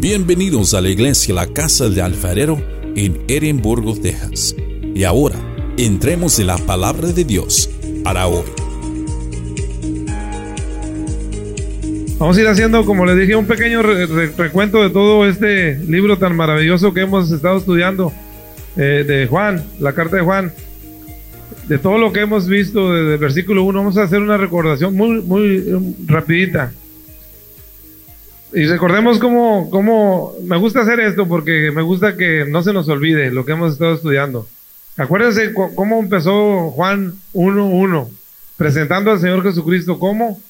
Bienvenidos a la iglesia La Casa del Alfarero en Edimburgo, Texas. Y ahora, entremos en la palabra de Dios para hoy. Vamos a ir haciendo, como les dije, un pequeño re- re- recuento de todo este libro tan maravilloso que hemos estado estudiando eh, de Juan, la carta de Juan. De todo lo que hemos visto desde el versículo 1, vamos a hacer una recordación muy, muy um, rapidita. Y recordemos cómo, cómo, me gusta hacer esto porque me gusta que no se nos olvide lo que hemos estado estudiando. Acuérdense cu- cómo empezó Juan 1.1, presentando al Señor Jesucristo como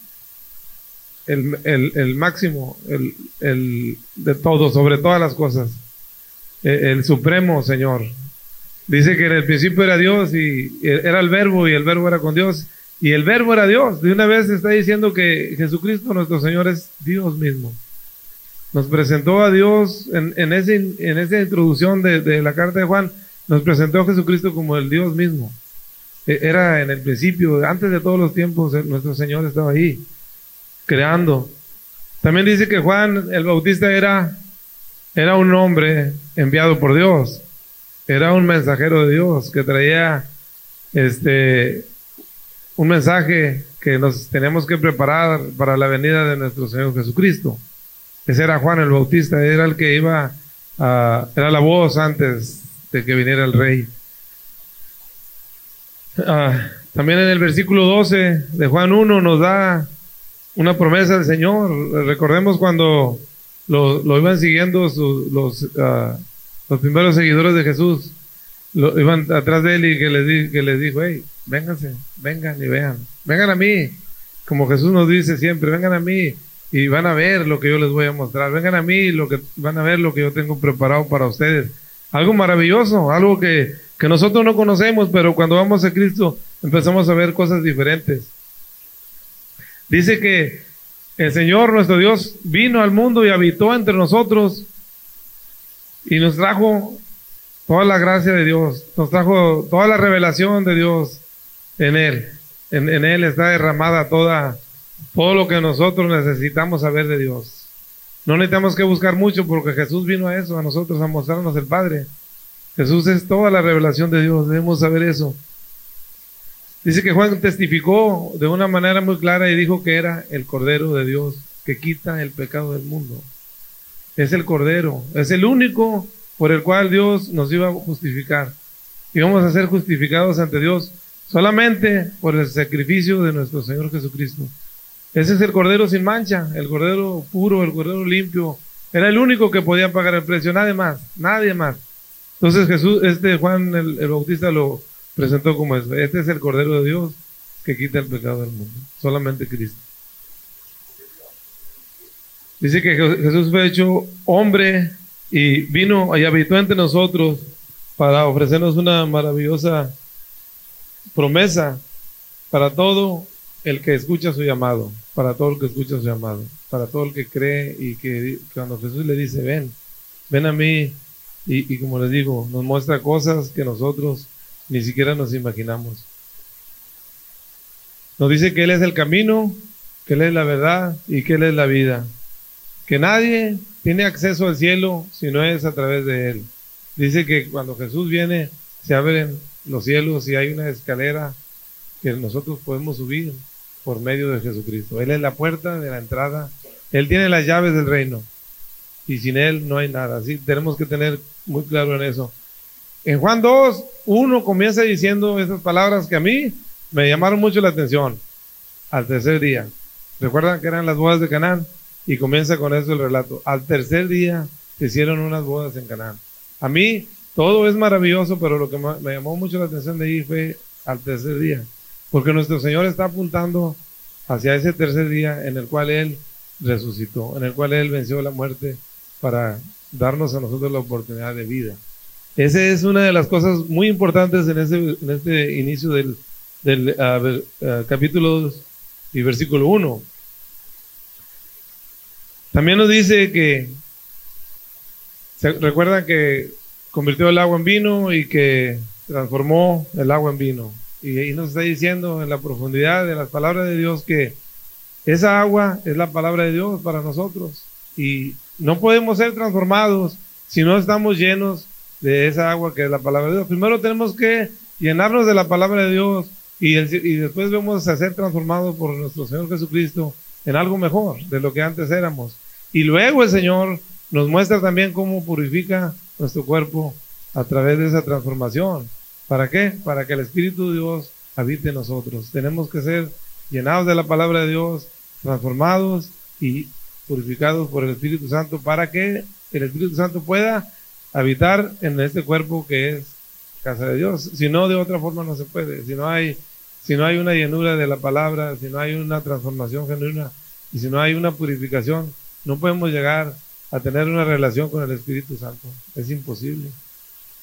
el, el- el máximo, el, el de todo, sobre todas las cosas, Eh, el supremo Señor. Dice que en el principio era Dios y era el verbo y el verbo era con Dios y el verbo era Dios. De una vez está diciendo que Jesucristo nuestro Señor es Dios mismo. Nos presentó a Dios en, ese, esa introducción de, de la carta de Juan, nos presentó a Jesucristo como el Dios mismo. E- Era en el principio, antes de todos los tiempos, eh, nuestro Señor estaba ahí, creando. También dice que Juan el Bautista era, era un hombre enviado por Dios, era un mensajero de Dios que traía este, un mensaje que nos tenemos que preparar para la venida de nuestro Señor Jesucristo. Ese era Juan el Bautista, era el que iba a, era la voz antes de que viniera el rey. Ah, también en el versículo 12 de Juan 1 nos da una promesa del Señor. Recordemos cuando lo, iban siguiendo ah, los primeros seguidores de Jesús, iban atrás de él y que les, que les dijo, hey, vengan y vean, vengan a mí, como Jesús nos dice siempre, vengan a mí y van a ver lo que yo les voy a mostrar, vengan a mí lo que van a ver lo que yo tengo preparado para ustedes. Algo maravilloso, algo que, que nosotros no conocemos, pero cuando vamos a Cristo empezamos a ver cosas diferentes. Dice que el Señor nuestro Dios vino al mundo y habitó entre nosotros y nos trajo toda la gracia de Dios, nos trajo toda la revelación de Dios en Él. En, en Él está derramada toda, todo lo que nosotros necesitamos saber de Dios. No necesitamos que buscar mucho porque Jesús vino a eso, a nosotros, a mostrarnos el Padre. Jesús es toda la revelación de Dios, debemos saber eso. Dice que Juan testificó de una manera muy clara y dijo que era el Cordero de Dios que quita el pecado del mundo. Es el Cordero, es el único por el cual Dios nos iba a justificar. Y vamos a ser justificados ante Dios solamente por el sacrificio de nuestro Señor Jesucristo. Ese es el Cordero sin mancha, el Cordero puro, el Cordero limpio. Era el único que podía pagar el precio, nadie más, nadie más. Entonces Jesús, este Juan el, el Bautista lo presentó como eso. Este es el Cordero de Dios que quita el pecado del mundo. Solamente Cristo. Dice que Je- Jesús fue hecho hombre y vino y habitó entre nosotros para ofrecernos una maravillosa promesa para todo el que escucha su llamado, para todo el que escucha su llamado, para todo el que cree y que cuando Jesús le dice, ven, ven a mí, y como les digo, nos muestra cosas que nosotros ni siquiera nos imaginamos. Nos dice que Él es el camino, que Él es la verdad y que Él es la vida. Que nadie tiene acceso al cielo si no es a través de Él. Dice que cuando Jesús viene, se abren los cielos y hay una escalera que nosotros podemos subir por medio de Jesucristo. Él es la puerta de la entrada. Él tiene las llaves del reino. Y sin Él no hay nada. Así tenemos que tener muy claro en eso. En Juan 2, uno comienza diciendo esas palabras que a mí me llamaron mucho la atención. Al tercer día. ¿Recuerdan que eran las bodas de Canaán? Y comienza con eso el relato. Al tercer día se hicieron unas bodas en Canaán. A mí todo es maravilloso, pero lo que me llamó mucho la atención de ahí fue al tercer día. Porque nuestro Señor está apuntando hacia ese tercer día en el cual Él resucitó, en el cual Él venció la muerte para darnos a nosotros la oportunidad de vida. Esa es una de las cosas muy importantes en este, inicio del, ah, capítulo 2 y versículo 1. También nos dice que, ¿se recuerdan que convirtió el agua en vino y que transformó el agua en vino? Y nos está diciendo en la profundidad de las palabras de Dios que esa agua es la palabra de Dios para nosotros. Y no podemos ser transformados si no estamos llenos de esa agua que es la palabra de Dios. Primero tenemos que llenarnos de la palabra de Dios y, y después vamos a ser transformados por nuestro Señor Jesucristo en algo mejor de lo que antes éramos. Y luego el Señor nos muestra también cómo purifica nuestro cuerpo a través de esa transformación. ¿Para qué? Para que el Espíritu de Dios habite en nosotros. Tenemos que ser llenados de la palabra de Dios, transformados y purificados por el Espíritu Santo para que el Espíritu Santo pueda habitar en este cuerpo que es casa de Dios. Si no, de otra forma no se puede. Si no hay, si no hay una llenura de la palabra, si no hay una transformación genuina y si no hay una purificación, no podemos llegar a tener una relación con el Espíritu Santo. Es imposible.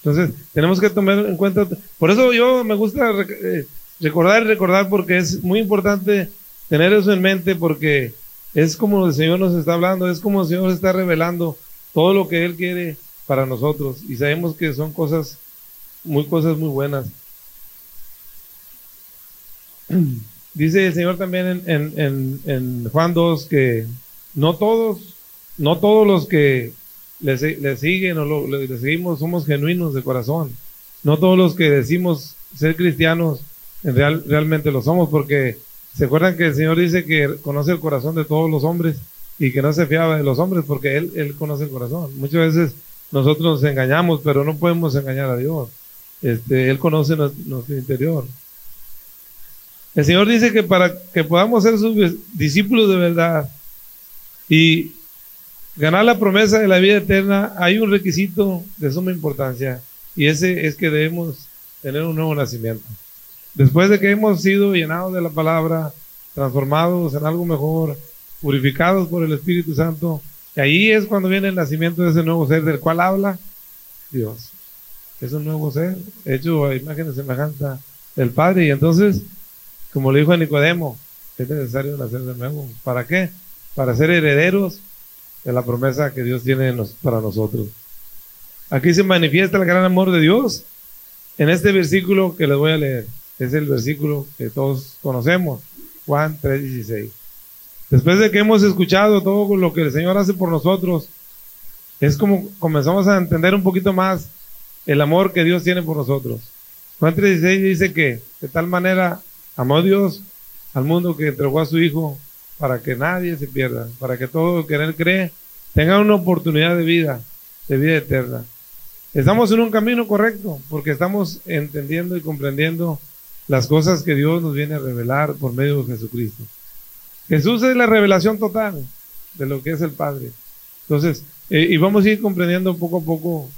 Entonces, tenemos que tomar en cuenta, por eso yo me gusta eh, recordar y recordar porque es muy importante tener eso en mente porque es como el Señor nos está hablando, es como el Señor está revelando todo lo que Él quiere para nosotros y sabemos que son cosas muy cosas muy buenas. Dice el Señor también en, en, Juan 2 que no todos, no todos los que le, siguen o le, seguimos somos genuinos de corazón. No todos los que decimos ser cristianos en real, realmente lo somos porque se acuerdan que el Señor dice que conoce el corazón de todos los hombres y que no se fiaba de los hombres porque Él, él conoce el corazón. Muchas veces nosotros nos engañamos, pero no podemos engañar a Dios. Este, él conoce nuestro, interior. El Señor dice que para que podamos ser sus discípulos de verdad y ganar la promesa de la vida eterna, hay un requisito de suma importancia y ese es que debemos tener un nuevo nacimiento. Después de que hemos sido llenados de la palabra, transformados en algo mejor, purificados por el Espíritu Santo, y ahí es cuando viene el nacimiento de ese nuevo ser del cual habla Dios. Es un nuevo ser, hecho a imagen y semejanza del Padre. Y entonces, como le dijo a Nicodemo, es necesario nacer de nuevo. ¿Para qué? Para ser herederos de la promesa que Dios tiene para nosotros. Aquí se manifiesta el gran amor de Dios en este versículo que les voy a leer. Es el versículo que todos conocemos, Juan 3:16. Después de que hemos escuchado todo lo que el Señor hace por nosotros, es como comenzamos a entender un poquito más el amor que Dios tiene por nosotros. Juan 3:16 dice que de tal manera amó Dios al mundo que entregó a su Hijo para que nadie se pierda, para que todo el que en Él cree tenga una oportunidad de vida, de vida eterna. Estamos en un camino correcto porque estamos entendiendo y comprendiendo las cosas que Dios nos viene a revelar por medio de Jesucristo. Jesús es la revelación total de lo que es el Padre. Entonces, eh, y vamos a ir comprendiendo poco a poco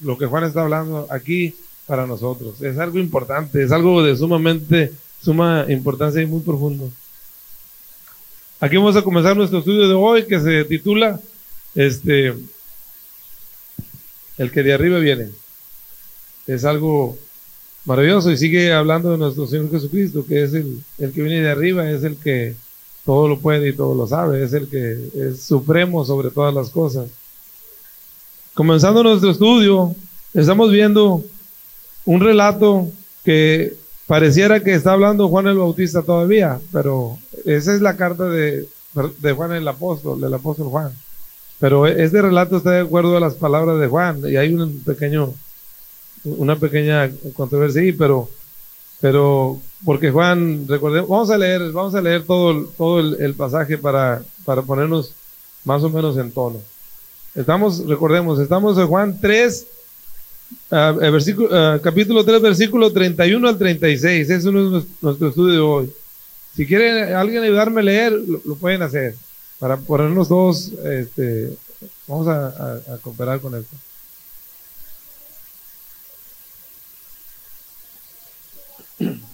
lo que Juan está hablando aquí para nosotros. Es algo importante, es algo de sumamente, suma importancia y muy profundo. Aquí vamos a comenzar nuestro estudio de hoy que se titula este El que de arriba viene. Es algo maravilloso y sigue hablando de nuestro Señor Jesucristo, que es el, el que viene de arriba, es el que todo lo puede y todo lo sabe, es el que es supremo sobre todas las cosas. Comenzando nuestro estudio, estamos viendo un relato que pareciera que está hablando Juan el Bautista todavía, pero esa es la carta de, de Juan el apóstol, del apóstol Juan. Pero este relato está de acuerdo a las palabras de Juan y hay un pequeño, una pequeña controversia ahí, pero, pero porque Juan, recordemos, vamos a leer, vamos a leer todo, todo el, pasaje para, para ponernos más o menos en tono. Estamos, recordemos, estamos en Juan 3, ah, versículo, ah, capítulo 3, versículo 31 al 36. Ese es nuestro estudio de hoy. Si quiere alguien ayudarme a leer, lo, pueden hacer. Para ponernos todos, este, vamos a, a cooperar con esto.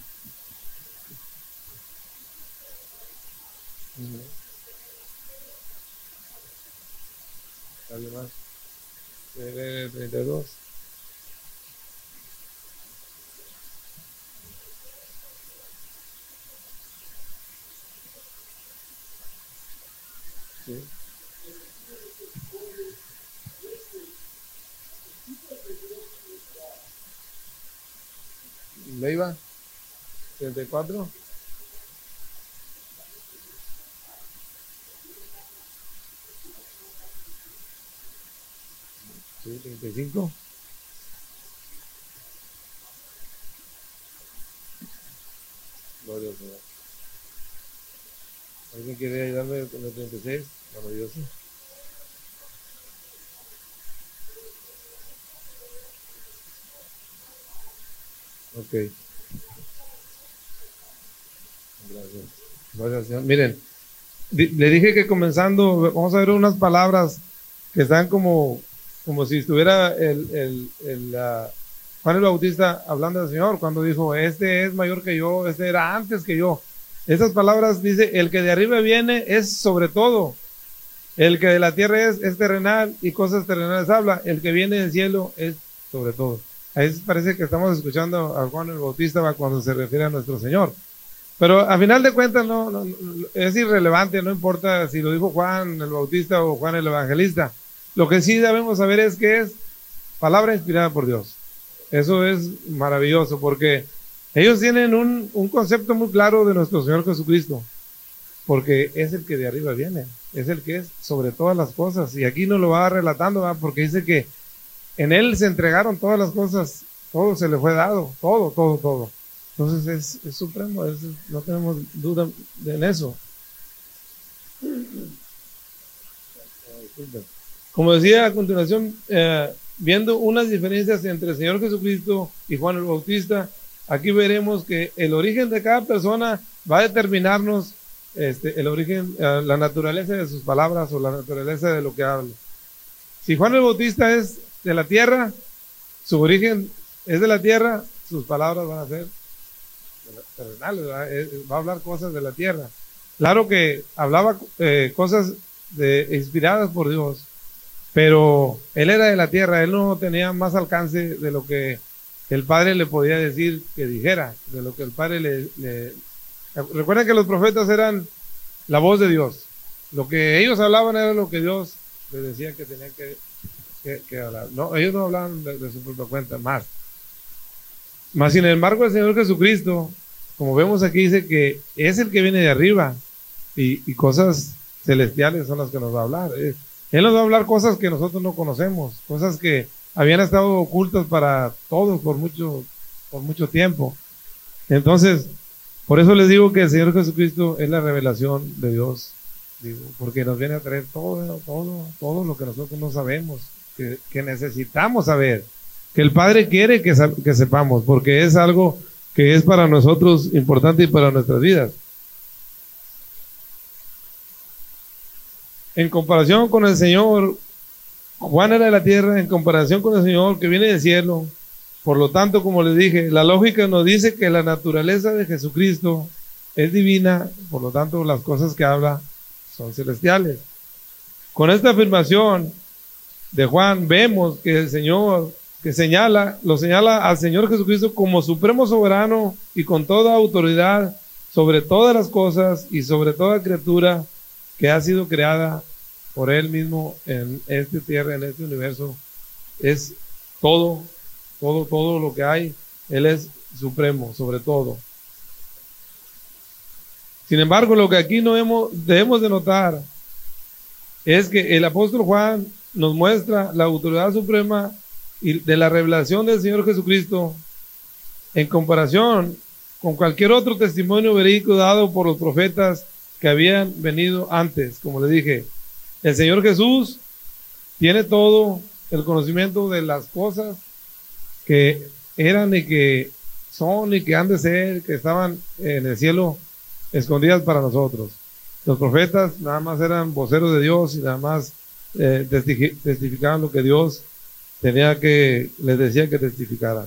Además, 32. Leiva, 34. Sí, 35. Gloria al Señor. ¿Alguien quiere ayudarme con el 36? Maravilloso. Ok. Gracias. Gracias. Miren, le dije que comenzando, vamos a ver unas palabras que están como, como si estuviera el, el, el Juan el Bautista hablando del Señor cuando dijo, este es mayor que yo, este era antes que yo. Esas palabras dice, el que de arriba viene es sobre todo. El que de la tierra es, es terrenal y cosas terrenales habla. El que viene del cielo es sobre todo. Ahí parece que estamos escuchando a Juan el Bautista cuando se refiere a nuestro Señor. Pero a final de cuentas no, es irrelevante, no importa si lo dijo Juan el Bautista o Juan el Evangelista. Lo que sí debemos saber es que es palabra inspirada por Dios. Eso es maravilloso porque ellos tienen un, un concepto muy claro de nuestro Señor Jesucristo, porque es el que de arriba viene, es el que es sobre todas las cosas. Y aquí nos lo va relatando, porque dice que en Él se entregaron todas las cosas, todo se le fue dado, todo, todo, todo. Entonces es, supremo, no tenemos duda en eso. Como decía a continuación, eh, viendo unas diferencias entre el Señor Jesucristo y Juan el Bautista, aquí veremos que el origen de cada persona va a determinarnos este, el origen, eh, la naturaleza de sus palabras o la naturaleza de lo que habla. Si Juan el Bautista es de la tierra, su origen es de la tierra, sus palabras van a ser terrenales, va a hablar cosas de la tierra. Claro que hablaba eh, cosas de, inspiradas por Dios, pero él era de la tierra, él no tenía más alcance de lo que el Padre le podía decir que dijera, de lo que el Padre le... Recuerden que los profetas eran la voz de Dios. Lo que ellos hablaban era lo que Dios les decía que tenían que que, No, ellos no hablan de, su propia cuenta, más. Más sin embargo, el Señor Jesucristo, como vemos aquí, dice que es el que viene de arriba y, cosas celestiales son las que nos va a hablar. Eh, él nos va a hablar cosas que nosotros no conocemos, cosas que habían estado ocultas para todos por mucho, por mucho tiempo. Entonces, por eso les digo que el Señor Jesucristo es la revelación de Dios, digo, porque nos viene a traer todo, todo, todo lo que nosotros no sabemos que, necesitamos saber, que el Padre quiere que, que sepamos, porque es algo que es para nosotros importante y para nuestras vidas. En comparación con el Señor, Juan era de la tierra, en comparación con el Señor que viene del cielo. Por lo tanto, como les dije, la lógica nos dice que la naturaleza de Jesucristo es divina, por lo tanto las cosas que habla son celestiales. Con esta afirmación, de Juan vemos que el Señor que señala, lo señala al Señor Jesucristo como supremo soberano y con toda autoridad sobre todas las cosas y sobre toda criatura que ha sido creada por Él mismo en esta tierra, en este universo. Es todo, todo, todo lo que hay. Él es supremo sobre todo. Sin embargo, lo que aquí no debemos de notar es que el apóstol Juan nos muestra la autoridad suprema y de la revelación del Señor Jesucristo en comparación con cualquier otro testimonio verídico dado por los profetas que habían venido antes. Como le dije, el Señor Jesús tiene todo el conocimiento de las cosas que eran y que son y que han de ser, que estaban en el cielo escondidas para nosotros. Los profetas nada más eran voceros de Dios y nada más eh, testificaban lo que Dios tenía que, les decía que testificaran.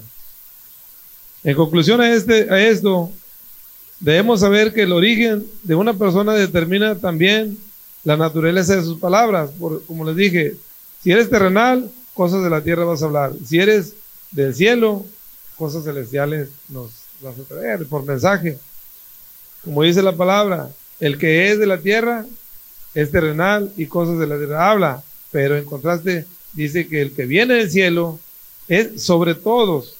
En conclusión a, este, a esto, debemos saber que el origen de una persona determina también la naturaleza de sus palabras. Por, como les dije, si eres terrenal, cosas de la tierra vas a hablar. Si eres del cielo, cosas celestiales nos vas a traer por mensaje. Como dice la palabra, el que es de la tierra es terrenal y cosas de la tierra habla, pero en contraste dice que el que viene del cielo es sobre todos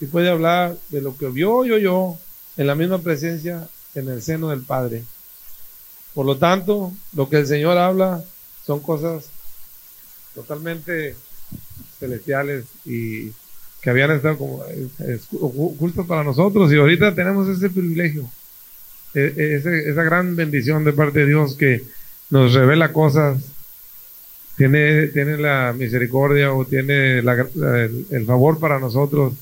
y puede hablar de lo que vio yo yo en la misma presencia en el seno del Padre. Por lo tanto, lo que el Señor habla son cosas totalmente celestiales y que habían estado como ocultos para nosotros y ahorita tenemos ese privilegio, e, e, esa gran bendición de parte de Dios que nos revela cosas, tiene, tiene la misericordia o tiene el, favor para nosotros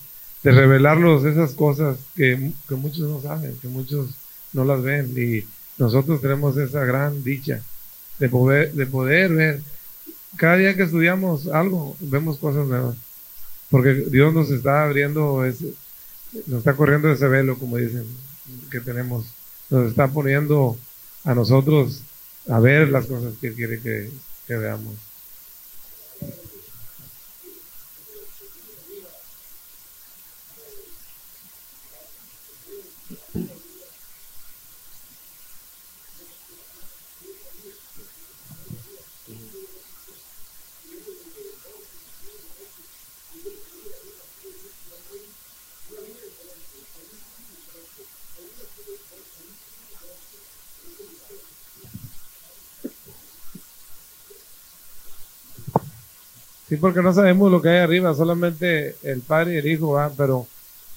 de revelarnos esas cosas que, que muchos no saben, que muchos no las ven y nosotros tenemos esa gran dicha de poder, de poder ver. Cada día que estudiamos algo, vemos cosas nuevas. Porque Dios nos está abriendo, ese, nos está corriendo ese velo, como dicen, que tenemos. Nos está poniendo a nosotros a ver las cosas que quiere que, que veamos. Sí, porque no sabemos lo que hay arriba, solamente el Padre y el Hijo, pero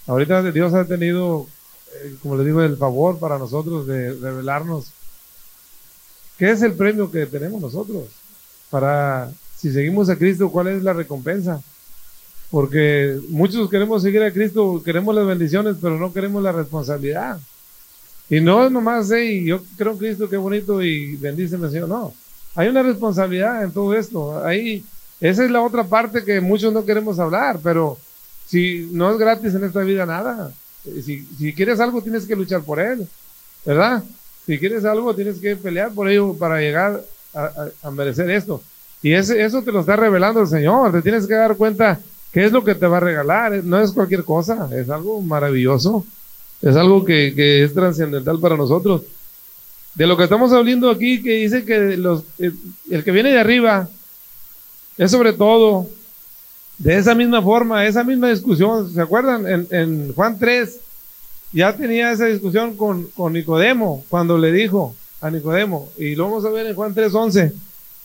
ahorita Dios ha tenido, eh, como le digo, el favor para nosotros de revelarnos qué es el premio que tenemos nosotros para, si seguimos a Cristo, cuál es la recompensa. Porque muchos queremos seguir a Cristo, queremos las bendiciones, pero no queremos la responsabilidad. Y no es nomás, hey, yo creo en Cristo, qué bonito y bendíceme, Señor. No, hay una responsabilidad en todo esto. Hay esa es la otra parte que muchos no queremos hablar, pero si no es gratis en esta vida nada. Si, si quieres algo tienes que luchar por él, ¿verdad? Si quieres algo tienes que pelear por ello para llegar a, merecer esto. Y ese, eso te lo está revelando el Señor, te tienes que dar cuenta qué es lo que te va a regalar, no es cualquier cosa, es algo maravilloso, es algo que, que es trascendental para nosotros. De lo que estamos hablando aquí, que dice que los, el que viene de arriba, es sobre todo de esa misma forma, esa misma discusión. ¿Se acuerdan? En, Juan 3 ya tenía esa discusión con, con, Nicodemo cuando le dijo a Nicodemo. Y lo vamos a ver en Juan 3.11.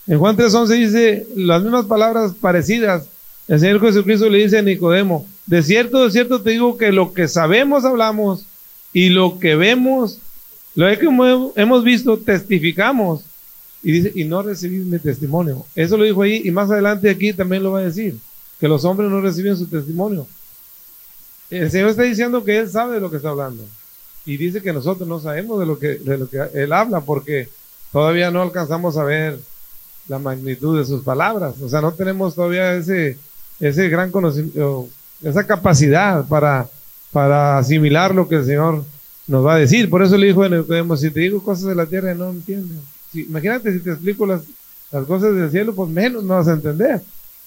En Juan 3.11 dice las mismas palabras parecidas. El Señor Jesucristo le dice a Nicodemo, de cierto, de cierto te digo que lo que sabemos hablamos y lo que vemos, lo que hemos visto testificamos y dice, y no recibís mi testimonio. Eso lo dijo ahí y más adelante aquí también lo va a decir, que los hombres no reciben su testimonio. El Señor está diciendo que Él sabe de lo que está hablando. Y dice que nosotros no sabemos de lo que, de lo que Él habla porque todavía no alcanzamos a ver la magnitud de sus palabras. O sea, no tenemos todavía ese, ese gran conocimiento, esa capacidad para, para asimilar lo que el Señor nos va a decir. Por eso le dijo en si te digo cosas de la tierra no entiendes imagínate si te explico las, cosas del cielo, pues menos no vas a entender.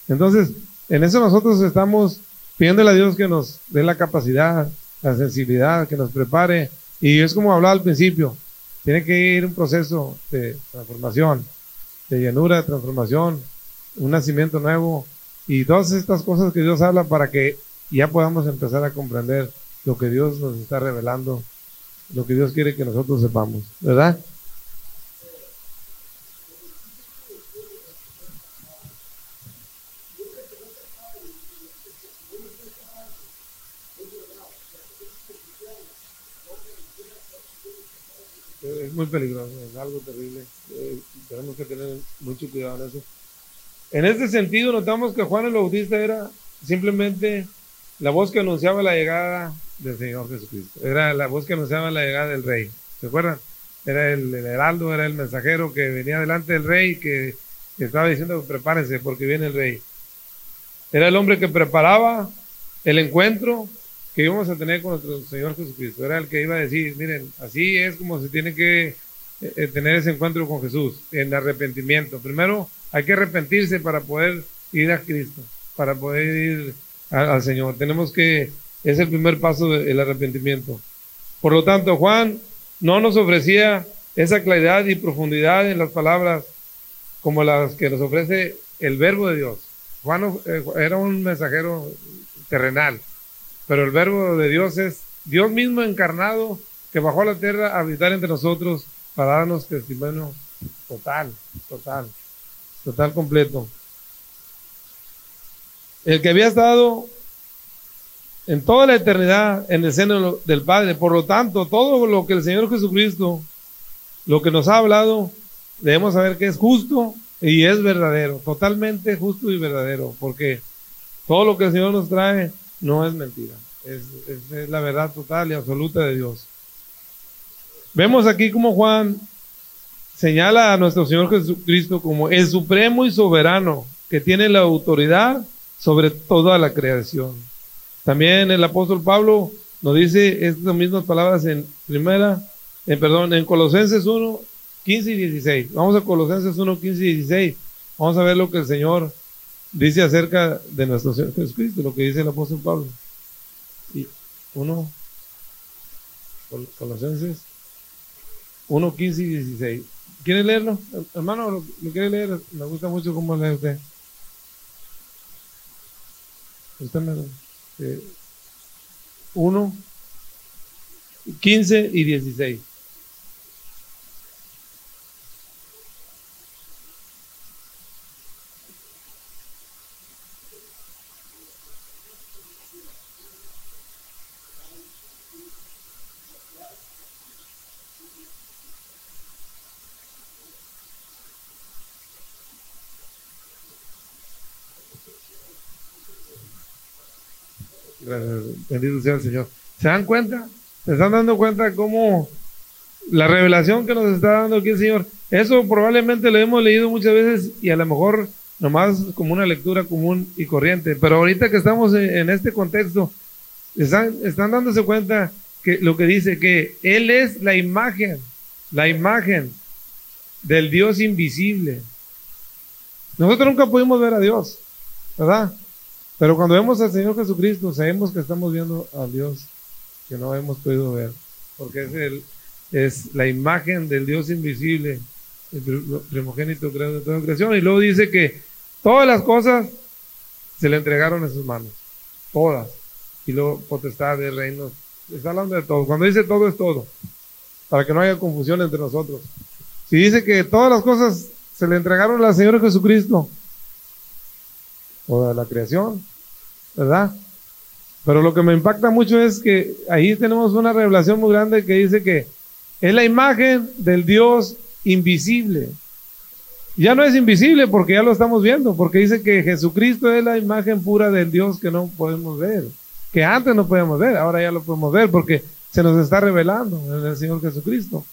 Entonces, en eso nosotros estamos pidiéndole a Dios que nos dé la capacidad, la sensibilidad, que nos prepare. Y es como hablaba al principio, tiene que ir un proceso de transformación, de llenura, de transformación, un nacimiento nuevo y todas estas cosas que Dios habla para que ya podamos empezar a comprender lo que Dios nos está revelando, lo que Dios quiere que nosotros sepamos, ¿verdad? es muy peligroso, es algo terrible. Eh, tenemos que tener mucho cuidado en eso. En este sentido, notamos que Juan el Bautista era simplemente la voz que anunciaba la llegada del Señor Jesucristo. Era la voz que anunciaba la llegada del Rey. ¿Se acuerdan? Era el, heraldo, era el mensajero que venía delante del Rey, que, que estaba diciendo: prepárense porque viene el Rey. Era el hombre que preparaba el encuentro que íbamos a tener con nuestro Señor Jesucristo. Era el que iba a decir, miren, así es como se tiene que eh, eh, tener ese encuentro con Jesús, en arrepentimiento. Primero hay que arrepentirse para poder ir a Cristo, para poder ir al Señor. Tenemos que, es el primer paso del arrepentimiento. Por lo tanto, Juan no nos ofrecía esa claridad y profundidad en las palabras como las que nos ofrece el verbo de Dios. Juan eh, era un mensajero terrenal pero el verbo de Dios es Dios mismo encarnado que bajó a la tierra a habitar entre nosotros para darnos testimonio total, total, total completo. el que había estado en toda la eternidad en el seno del Padre. Por lo tanto, todo lo que el Señor Jesucristo, lo que nos ha hablado, debemos saber que es justo y es verdadero, totalmente justo y verdadero, porque todo lo que el Señor nos trae no es mentira, es, la verdad total y absoluta de Dios. Vemos aquí como Juan señala a nuestro Señor Jesucristo como el supremo y soberano que tiene la autoridad sobre toda la creación. También el apóstol Pablo nos dice estas mismas palabras en primera, en perdón, en Colosenses 1, 15 y 16. Vamos a Colosenses 1, 15 y 16. Vamos a ver lo que el Señor dice acerca de nuestro Señor Jesucristo, lo que dice el apóstol Pablo. Y uno, Colosenses 1, 15 y 16. ¿Quiere leerlo? Hermano, ¿lo, quiere leer? Me gusta mucho cómo lee usted. Usted me... Eh, 1, 15 y 16. Bendito sea el Señor. ¿Se dan cuenta? ¿Se están dando cuenta cómo la revelación que nos está dando aquí el Señor? Eso probablemente lo hemos leído muchas veces y a lo mejor nomás como una lectura común y corriente. Pero ahorita que estamos en, este contexto, están, están dándose cuenta que lo que dice que Él es la imagen, la imagen del Dios invisible. Nosotros nunca pudimos ver a Dios, ¿verdad? Pero cuando vemos al Señor Jesucristo, sabemos que estamos viendo a Dios que no hemos podido ver, porque es, el, es la imagen del Dios invisible, el primogénito creador de toda creación. Y luego dice que todas las cosas se le entregaron en sus manos, todas. Y luego potestad de reinos. Está hablando de todo. Cuando dice todo es todo, para que no haya confusión entre nosotros. Si dice que todas las cosas se le entregaron al Señor Jesucristo, toda la creación, ¿verdad? Pero lo que me impacta mucho es que ahí tenemos una revelación muy grande que dice que es la imagen del Dios invisible. Ya no es invisible porque ya lo estamos viendo, porque dice que Jesucristo es la imagen pura del Dios que no podemos ver, que antes no podíamos ver, ahora ya lo podemos ver porque se nos está revelando en el Señor Jesucristo.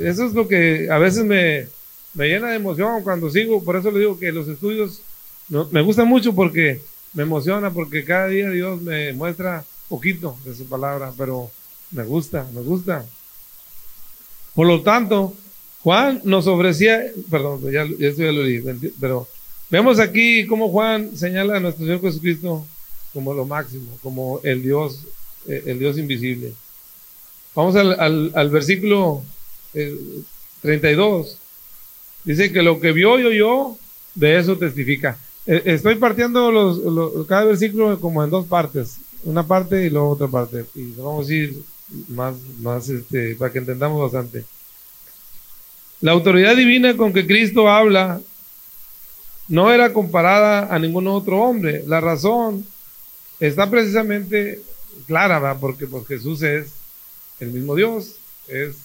Eso es lo que a veces me, me llena de emoción cuando sigo, por eso le digo que los estudios me gustan mucho porque me emociona porque cada día Dios me muestra poquito de su palabra, pero me gusta, me gusta. Por lo tanto, Juan nos ofrecía, perdón, ya, ya lo dije, pero vemos aquí cómo Juan señala a nuestro Señor Jesucristo como lo máximo, como el Dios, eh, el Dios invisible. Vamos al, al, versículo 32. Eh, Dice que lo que vio y oyó, de eso testifica. Eh, estoy partiendo los, cada versículo como en dos partes, una parte y luego otra parte, y vamos a ir más, más este, para que entendamos bastante. La autoridad divina con que Cristo habla no era comparada a ningún otro hombre. La razón está precisamente clara, porque pues, Jesús es el mismo Dios, es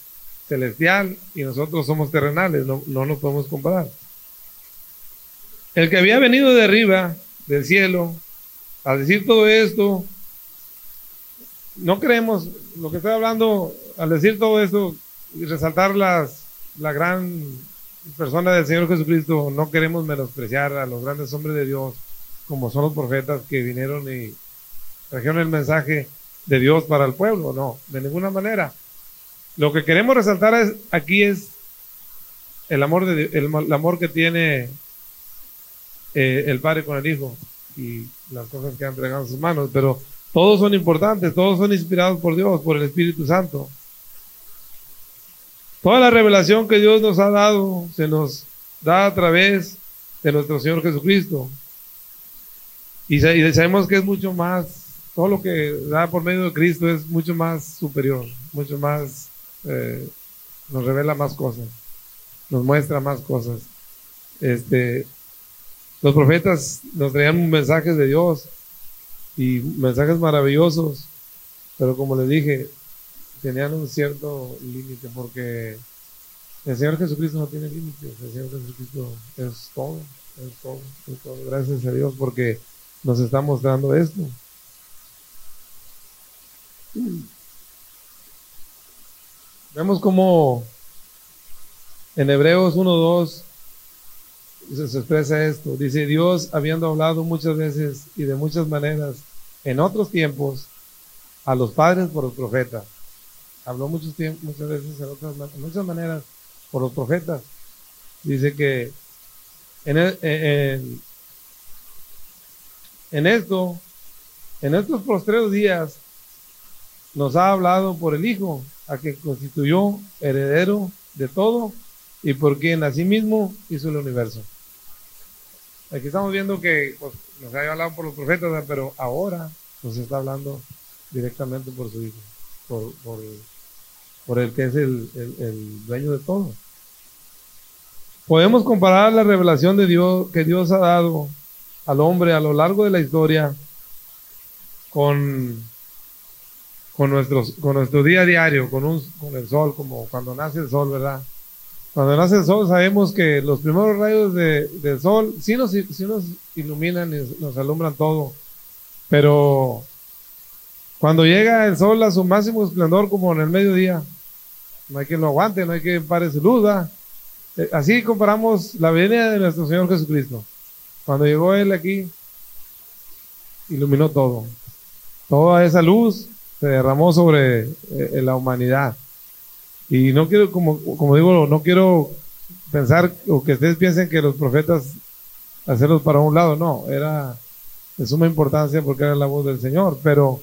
celestial y nosotros somos terrenales, no, no nos podemos comparar. El que había venido de arriba, del cielo, a decir todo esto, no creemos, lo que estoy hablando, al decir todo esto y resaltar las, la gran persona del Señor Jesucristo, no queremos menospreciar a los grandes hombres de Dios, como son los profetas que vinieron y trajeron el mensaje de Dios para el pueblo, no, de ninguna manera. Lo que queremos resaltar es, aquí es el amor, de, el amor que tiene eh, el Padre con el Hijo y las cosas que han entregado en sus manos, pero todos son importantes, todos son inspirados por Dios, por el Espíritu Santo. Toda la revelación que Dios nos ha dado se nos da a través de nuestro Señor Jesucristo. Y, sabemos que es mucho más, todo lo que da por medio de Cristo es mucho más superior, mucho más, eh, nos revela más cosas, nos muestra más cosas. Este, Los profetas nos traían mensajes de Dios y mensajes maravillosos, pero como les dije, tenían un cierto límite porque el Señor Jesucristo no tiene límites, el Señor Jesucristo es todo, es todo, es todo. Gracias a Dios porque nos está mostrando esto. Vemos como en Hebreos 1.2 se expresa esto. Dice, Dios, habiendo hablado muchas veces y de muchas maneras en otros tiempos a los padres por los profetas. Habló muchos tiempos, muchas veces en otras muchas maneras por los profetas. Dice que en, en, en esto, en estos postreros días, nos ha hablado por el Hijo, a que constituyó heredero de todo y por quien asimismo hizo el universo. Aquí estamos viendo que pues, nos ha hablado por los profetas, pero ahora nos está hablando directamente por su Hijo, por, el que es el, dueño de todo. Podemos comparar la revelación de Dios que Dios ha dado al hombre a lo largo de la historia con nuestro día a diario, con, un, con el sol, como cuando nace el sol, ¿verdad? Cuando nace el sol sabemos que los primeros rayos de, del sol sí nos, sí nos iluminan y nos alumbran todo, pero cuando llega el sol a su máximo esplendor como en el mediodía, no hay quien lo aguante, no hay quien pare su luz, eh, Así comparamos la venida de nuestro Señor Jesucristo. Cuando llegó Él aquí, iluminó todo. Toda esa luz se derramó sobre eh, la humanidad. Y no quiero, como, como digo, no quiero pensar o que ustedes piensen que los profetas hacerlos para un lado, no, era de suma importancia porque era la voz del Señor, pero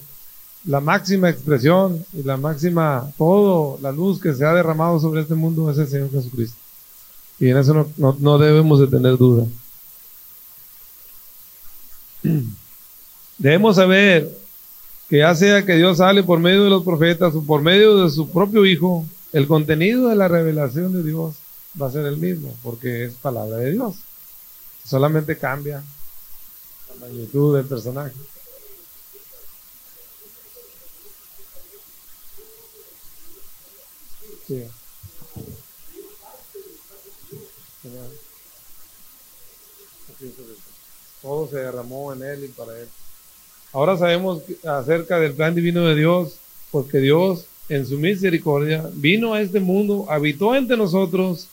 la máxima expresión y la máxima, todo, la luz que se ha derramado sobre este mundo es el Señor Jesucristo. Y en eso no, no, no debemos de tener duda. Debemos saber que ya sea que Dios sale por medio de los profetas o por medio de su propio Hijo, el contenido de la revelación de Dios va a ser el mismo, porque es palabra de Dios. Solamente cambia la magnitud del personaje. Todo se derramó en él y para él. Ahora sabemos acerca del plan divino de Dios, porque Dios en su misericordia vino a este mundo, habitó entre nosotros,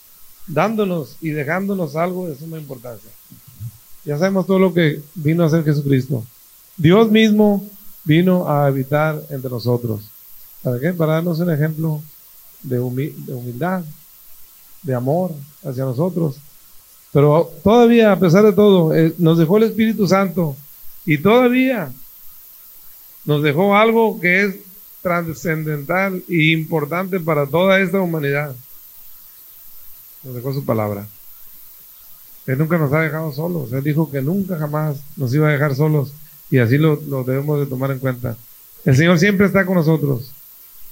dándonos y dejándonos algo de suma importancia. Ya sabemos todo lo que vino a hacer Jesucristo. Dios mismo vino a habitar entre nosotros. ¿Para qué? Para darnos un ejemplo de, humildad, de amor hacia nosotros. Pero todavía, a pesar de todo, eh, nos dejó el Espíritu Santo y todavía nos dejó algo que es trascendental e importante para toda esta humanidad. Nos dejó su palabra. Él nunca nos ha dejado solos. Él dijo que nunca jamás nos iba a dejar solos. Y así lo, debemos de tomar en cuenta. El Señor siempre está con nosotros.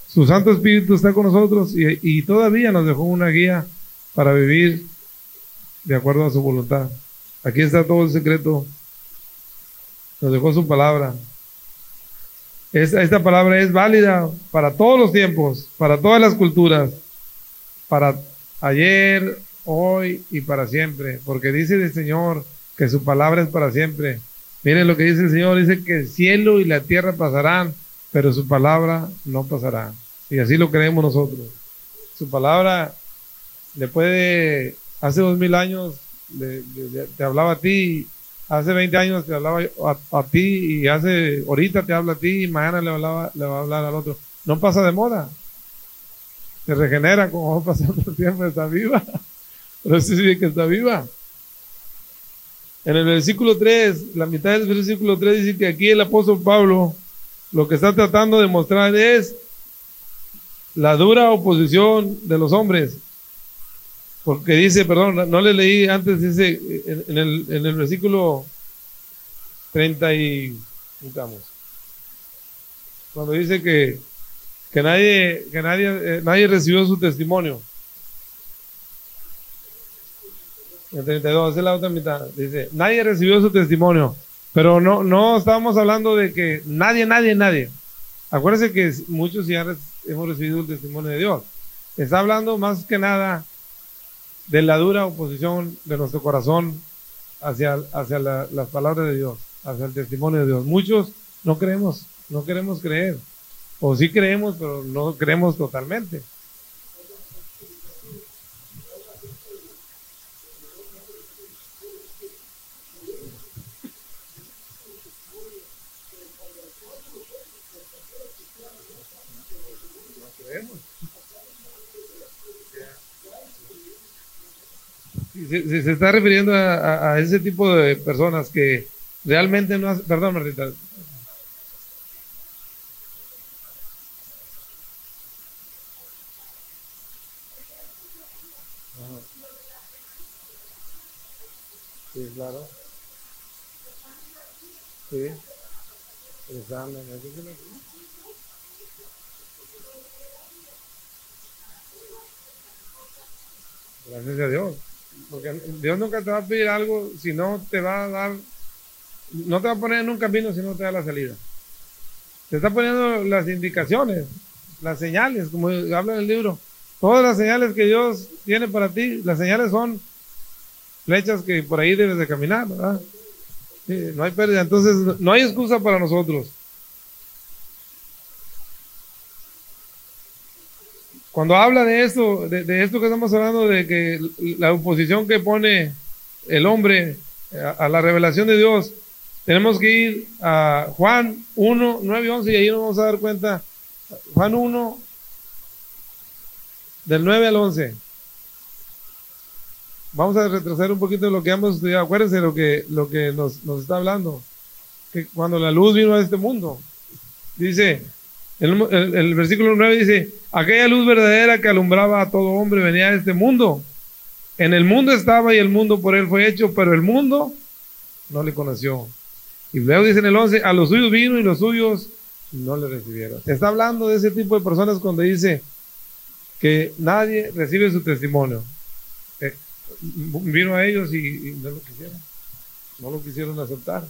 Su Santo Espíritu está con nosotros y, y todavía nos dejó una guía para vivir de acuerdo a su voluntad. Aquí está todo el secreto. Nos dejó su palabra. Esta, palabra es válida para todos los tiempos, para todas las culturas, para ayer, hoy y para siempre, porque dice el Señor que su palabra es para siempre. Miren lo que dice el Señor, dice que el cielo y la tierra pasarán, pero su palabra no pasará. Y así lo creemos nosotros. Su palabra le puede, hace dos mil años, te hablaba a ti hace 20 años te hablaba a, ti y hace ahorita te habla a ti y mañana le, hablaba, le va a hablar al otro. No pasa de moda. Se regenera como va pasando el tiempo, está viva. Pero sí, sí que está viva. En el versículo 3, la mitad del versículo 3 dice que aquí el apóstol Pablo lo que está tratando de mostrar es la dura oposición de los hombres porque dice, perdón, no le leí antes, dice en, el, en el versículo 30 y... Cuando dice que, que nadie, que nadie, eh, nadie recibió su testimonio. El 32, es la otra mitad. Dice, nadie recibió su testimonio. Pero no, no estábamos hablando de que nadie, nadie, nadie. Acuérdense que muchos ya hemos recibido el testimonio de Dios. Está hablando más que nada de la dura oposición de nuestro corazón hacia, hacia las palabras de Dios, hacia el testimonio de Dios. Muchos no creemos, no queremos creer. O sí creemos, pero no creemos totalmente. Se, se, está refiriendo a, ese tipo de personas que realmente no hacen. Perdón, Martita. Sí, claro. Sí. Gracias a Dios. Porque Dios nunca te va a pedir algo si no te va a dar, no te va a poner en un camino si no te da la salida. Te está poniendo las indicaciones, las señales, como habla en el libro. Todas las señales que Dios tiene para ti, las señales son flechas que por ahí debes de caminar, no hay pérdida. Entonces, no hay excusa para nosotros. Cuando habla de esto, de, esto que estamos hablando, de que la oposición que pone el hombre a, la revelación de Dios, tenemos que ir a Juan 1, 9 y 11 y ahí nos vamos a dar cuenta. Juan 1, del 9 al 11. Vamos a retrasar un poquito lo que hemos estudiado. Acuérdense lo que, lo que nos, nos está hablando. Que cuando la luz vino a este mundo, dice, el, versículo 9 dice, aquella luz verdadera que alumbraba a todo hombre venía a este mundo. En el mundo estaba y el mundo por él fue hecho, pero el mundo no le conoció. Y luego dice en el 11, a los suyos vino y los suyos no le recibieron. Está hablando de ese tipo de personas cuando dice que nadie recibe su testimonio. Eh, vino a ellos y, y no lo quisieron. No lo quisieron aceptar.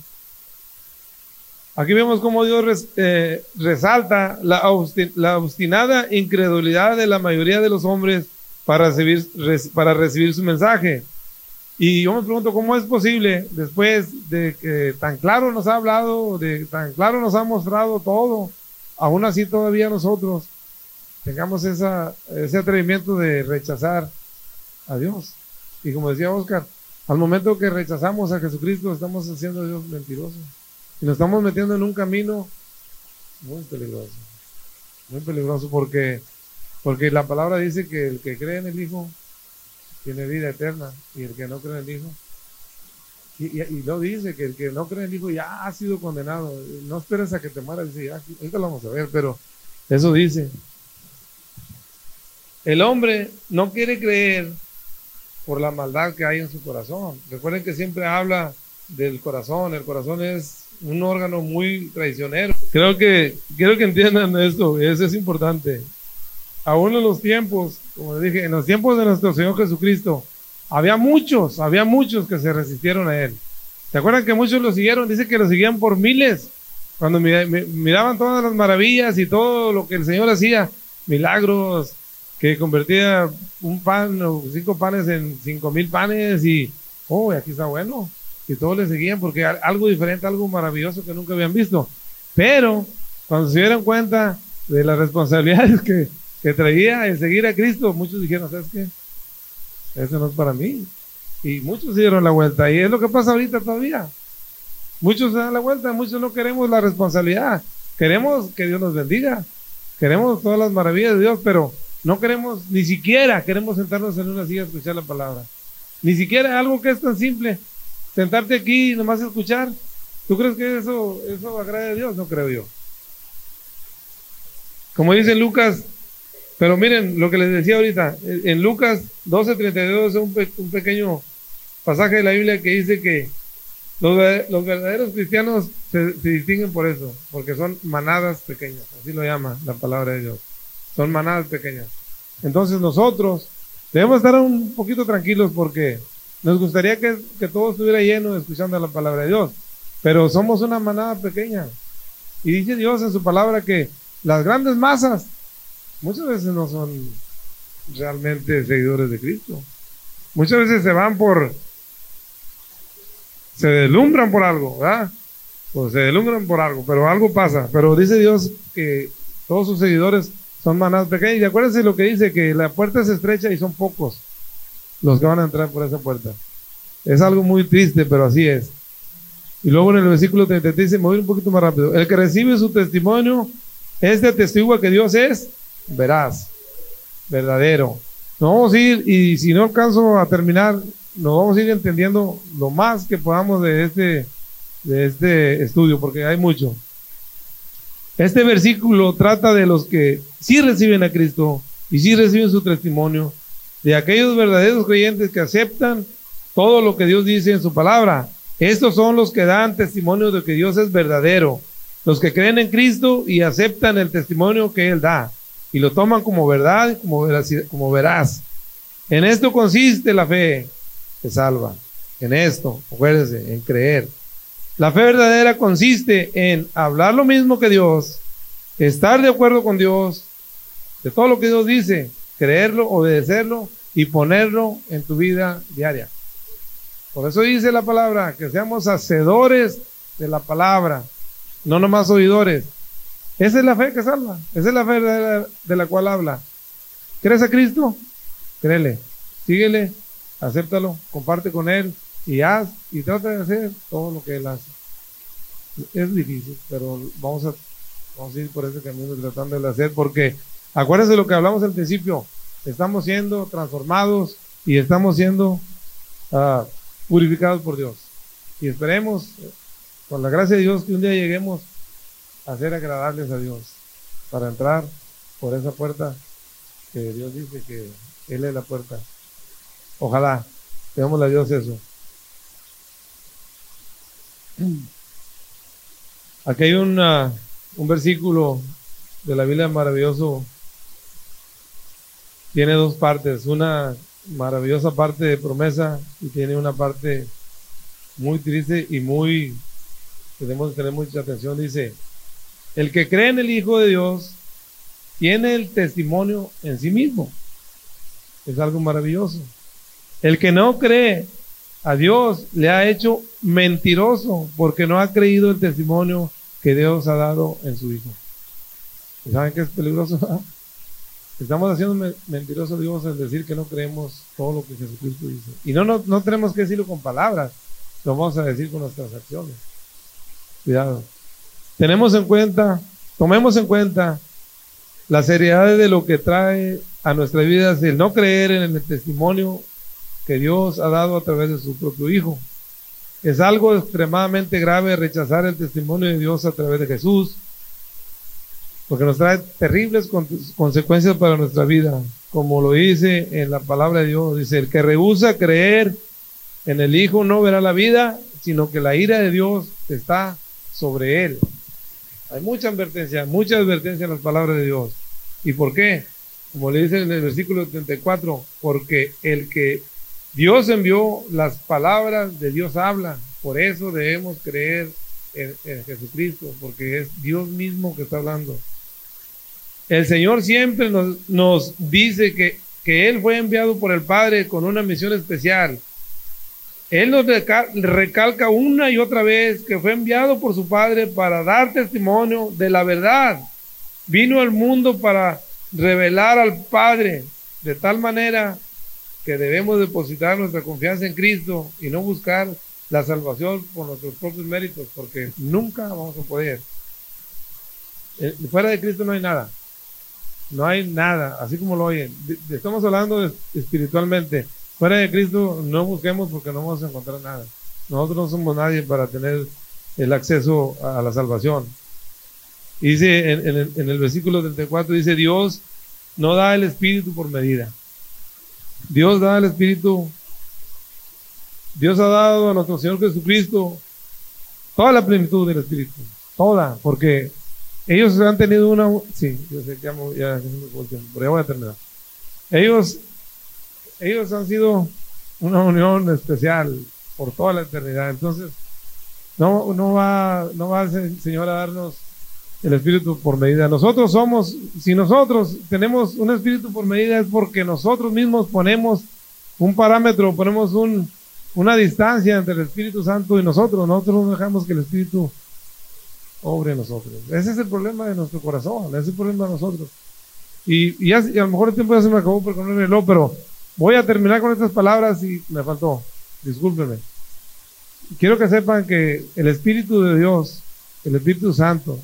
Aquí vemos cómo Dios eh, resalta la, obstinada incredulidad de la mayoría de los hombres para recibir, su mensaje. Y yo me pregunto cómo es posible, después de que tan claro nos ha hablado, de tan claro nos ha mostrado todo, aún así todavía nosotros tengamos ese atrevimiento de rechazar a Dios. Y como decía Oscar, al momento que rechazamos a Jesucristo, estamos haciendo a Dios mentiroso. Y nos estamos metiendo en un camino muy peligroso. Muy peligroso porque, porque la palabra dice que el que cree en el Hijo tiene vida eterna y el que no cree en el Hijo. Y, y, no dice que el que no cree en el Hijo ya ha sido condenado. No esperes a que te mueras. Dice, ahorita lo vamos a ver, pero eso dice. El hombre no quiere creer por la maldad que hay en su corazón. Recuerden que siempre habla del corazón. El corazón es un órgano muy traicionero. Creo que quiero que entiendan esto, eso es importante. Aún en los tiempos, como les dije, en los tiempos de nuestro Señor Jesucristo, había muchos, había muchos que se resistieron a Él. ¿Se acuerdan que muchos lo siguieron? Dice que lo seguían por miles. Cuando miraban todas las maravillas y todo lo que el Señor hacía, milagros, que convertía un pan o cinco panes en cinco mil panes y, oh, aquí está bueno y todos le seguían porque algo diferente, algo maravilloso que nunca habían visto. Pero cuando se dieron cuenta de las responsabilidades que, que traía el seguir a Cristo, muchos dijeron, ¿sabes qué? Eso no es para mí. Y muchos dieron la vuelta. Y es lo que pasa ahorita todavía. Muchos se dan la vuelta, muchos no queremos la responsabilidad. Queremos que Dios nos bendiga. Queremos todas las maravillas de Dios, pero no queremos, ni siquiera queremos sentarnos en una silla a escuchar la palabra. Ni siquiera algo que es tan simple sentarte aquí y nomás escuchar. ¿Tú crees que eso, eso agrada a Dios? No creo yo. Como dice Lucas, pero miren lo que les decía ahorita, en Lucas 12:32 es un, un pequeño pasaje de la Biblia que dice que los, los verdaderos cristianos se, se, distinguen por eso, porque son manadas pequeñas, así lo llama la palabra de Dios. Son manadas pequeñas. Entonces nosotros debemos estar un poquito tranquilos porque Nos gustaría que, que todo estuviera lleno escuchando la palabra de Dios, pero somos una manada pequeña. Y dice Dios en su palabra que las grandes masas muchas veces no son realmente seguidores de Cristo. Muchas veces se van por, se deslumbran por algo, ¿verdad? Pues se deslumbran por algo, pero algo pasa. Pero dice Dios que todos sus seguidores son manadas pequeñas. Y acuérdense lo que dice, que la puerta es estrecha y son pocos los que van a entrar por esa puerta. Es algo muy triste, pero así es. Y luego en el versículo 33 dice, voy un poquito más rápido. El que recibe su testimonio es de testigo que Dios es veraz, verdadero. Nos vamos a ir, y si no alcanzo a terminar, nos vamos a ir entendiendo lo más que podamos de este, de este estudio, porque hay mucho. Este versículo trata de los que sí reciben a Cristo y sí reciben su testimonio, de aquellos verdaderos creyentes que aceptan todo lo que Dios dice en su palabra. Estos son los que dan testimonio de que Dios es verdadero, los que creen en Cristo y aceptan el testimonio que Él da y lo toman como verdad, como, como verás. En esto consiste la fe que salva. En esto, acuérdense, en creer. La fe verdadera consiste en hablar lo mismo que Dios, estar de acuerdo con Dios, de todo lo que Dios dice, creerlo, obedecerlo y ponerlo en tu vida diaria. Por eso dice la palabra, que seamos hacedores de la palabra, no nomás oidores. Esa es la fe que salva, esa es la fe de la, de la cual habla. ¿Crees a Cristo? Créele, síguele, acéptalo, comparte con Él y haz y trata de hacer todo lo que Él hace. Es difícil, pero vamos a, vamos a ir por ese camino tratando de hacer, porque acuérdense lo que hablamos al principio, estamos siendo transformados y estamos siendo uh, purificados por Dios. Y esperemos, con la gracia de Dios, que un día lleguemos a ser agradables a Dios, para entrar por esa puerta que Dios dice que Él es la puerta. Ojalá, veamos a Dios eso. Aquí hay una, un versículo de la Biblia maravilloso. Tiene dos partes. Una maravillosa parte de promesa y tiene una parte muy triste y muy tenemos que tener mucha atención. Dice, el que cree en el Hijo de Dios tiene el testimonio en sí mismo. Es algo maravilloso. El que no cree a Dios le ha hecho mentiroso porque no ha creído el testimonio que Dios ha dado en su Hijo. ¿Saben qué es peligroso? Estamos haciendo mentiroso a Dios en decir que no creemos todo lo que Jesucristo dice. Y no, no, no tenemos que decirlo con palabras, lo vamos a decir con nuestras acciones. Cuidado. Tenemos en cuenta, tomemos en cuenta la seriedad de lo que trae a nuestras vidas el no creer en el testimonio que Dios ha dado a través de su propio Hijo. Es algo extremadamente grave rechazar el testimonio de Dios a través de Jesús porque nos trae terribles consecuencias para nuestra vida, como lo dice en la palabra de Dios, dice, el que rehúsa creer en el Hijo no verá la vida, sino que la ira de Dios está sobre él. Hay mucha advertencia, mucha advertencia en las palabras de Dios. ¿Y por qué? Como le dice en el versículo 34, porque el que Dios envió, las palabras de Dios hablan, por eso debemos creer en, en Jesucristo, porque es Dios mismo que está hablando. El Señor siempre nos, dice que, que, Él fue enviado por el Padre con una misión especial. Él nos recalca una y otra vez que fue enviado por su Padre para dar testimonio de la verdad. Vino al mundo para revelar al Padre de tal manera que debemos depositar nuestra confianza en Cristo y no buscar la salvación por nuestros propios méritos, porque nunca vamos a poder. Eh, fuera de Cristo no hay nada. No hay nada, así como lo oyen. Estamos hablando espiritualmente. Fuera de Cristo no busquemos porque no vamos a encontrar nada. Nosotros no somos nadie para tener el acceso a la salvación. Dice en, en el versículo 34, dice Dios no da el espíritu por medida. Dios da el espíritu. Dios ha dado a nuestro Señor Jesucristo toda la plenitud del espíritu. Toda, porque ellos han tenido una. Sí, yo sé que ya, ya, pero ya voy a terminar. Ellos, ellos han sido una unión especial por toda la eternidad. Entonces, no, no va, no va el Señor a darnos el espíritu por medida. Nosotros somos, si nosotros tenemos un espíritu por medida es porque nosotros mismos ponemos un parámetro, ponemos un, una distancia entre el Espíritu Santo y nosotros. Nosotros no dejamos que el Espíritu obre en nosotros. Ese es el problema de nuestro corazón, ese es el problema de nosotros. Y, y, a lo mejor el tiempo ya se me acabó porque no me pero voy a terminar con estas palabras y me faltó. Discúlpenme. Quiero que sepan que el Espíritu de Dios, el Espíritu Santo,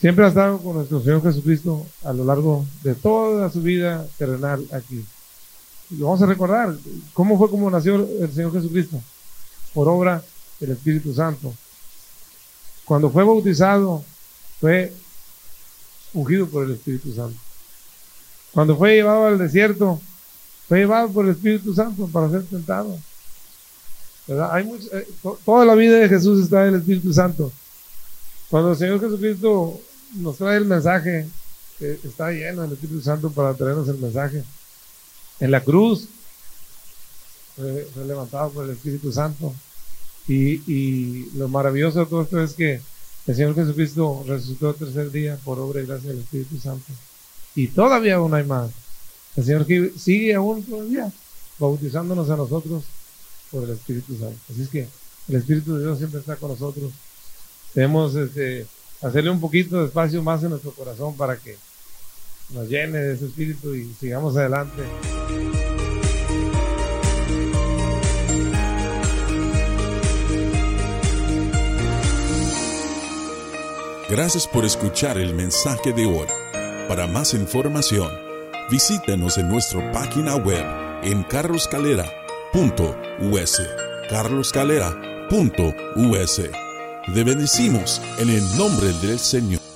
siempre ha estado con nuestro Señor Jesucristo a lo largo de toda su vida terrenal aquí. Y vamos a recordar cómo fue como nació el Señor Jesucristo, por obra del Espíritu Santo. Cuando fue bautizado, fue ungido por el Espíritu Santo. Cuando fue llevado al desierto, fue llevado por el Espíritu Santo para ser tentado. Hay eh, toda la vida de Jesús está en el Espíritu Santo. Cuando el Señor Jesucristo nos trae el mensaje, está lleno del Espíritu Santo para traernos el mensaje. En la cruz fue, levantado por el Espíritu Santo. Y, y, lo maravilloso de todo esto es que el Señor Jesucristo resucitó el tercer día por obra y gracia del Espíritu Santo. Y todavía aún hay más. El Señor sigue aún todavía bautizándonos a nosotros por el Espíritu Santo. Así es que el Espíritu de Dios siempre está con nosotros. Debemos este, hacerle un poquito de espacio más en nuestro corazón para que nos llene de ese Espíritu y sigamos adelante. Gracias por escuchar el mensaje de hoy. Para más información, visítenos en nuestra página web en carloscalera.us. carloscalera.us. Te bendecimos en el nombre del Señor.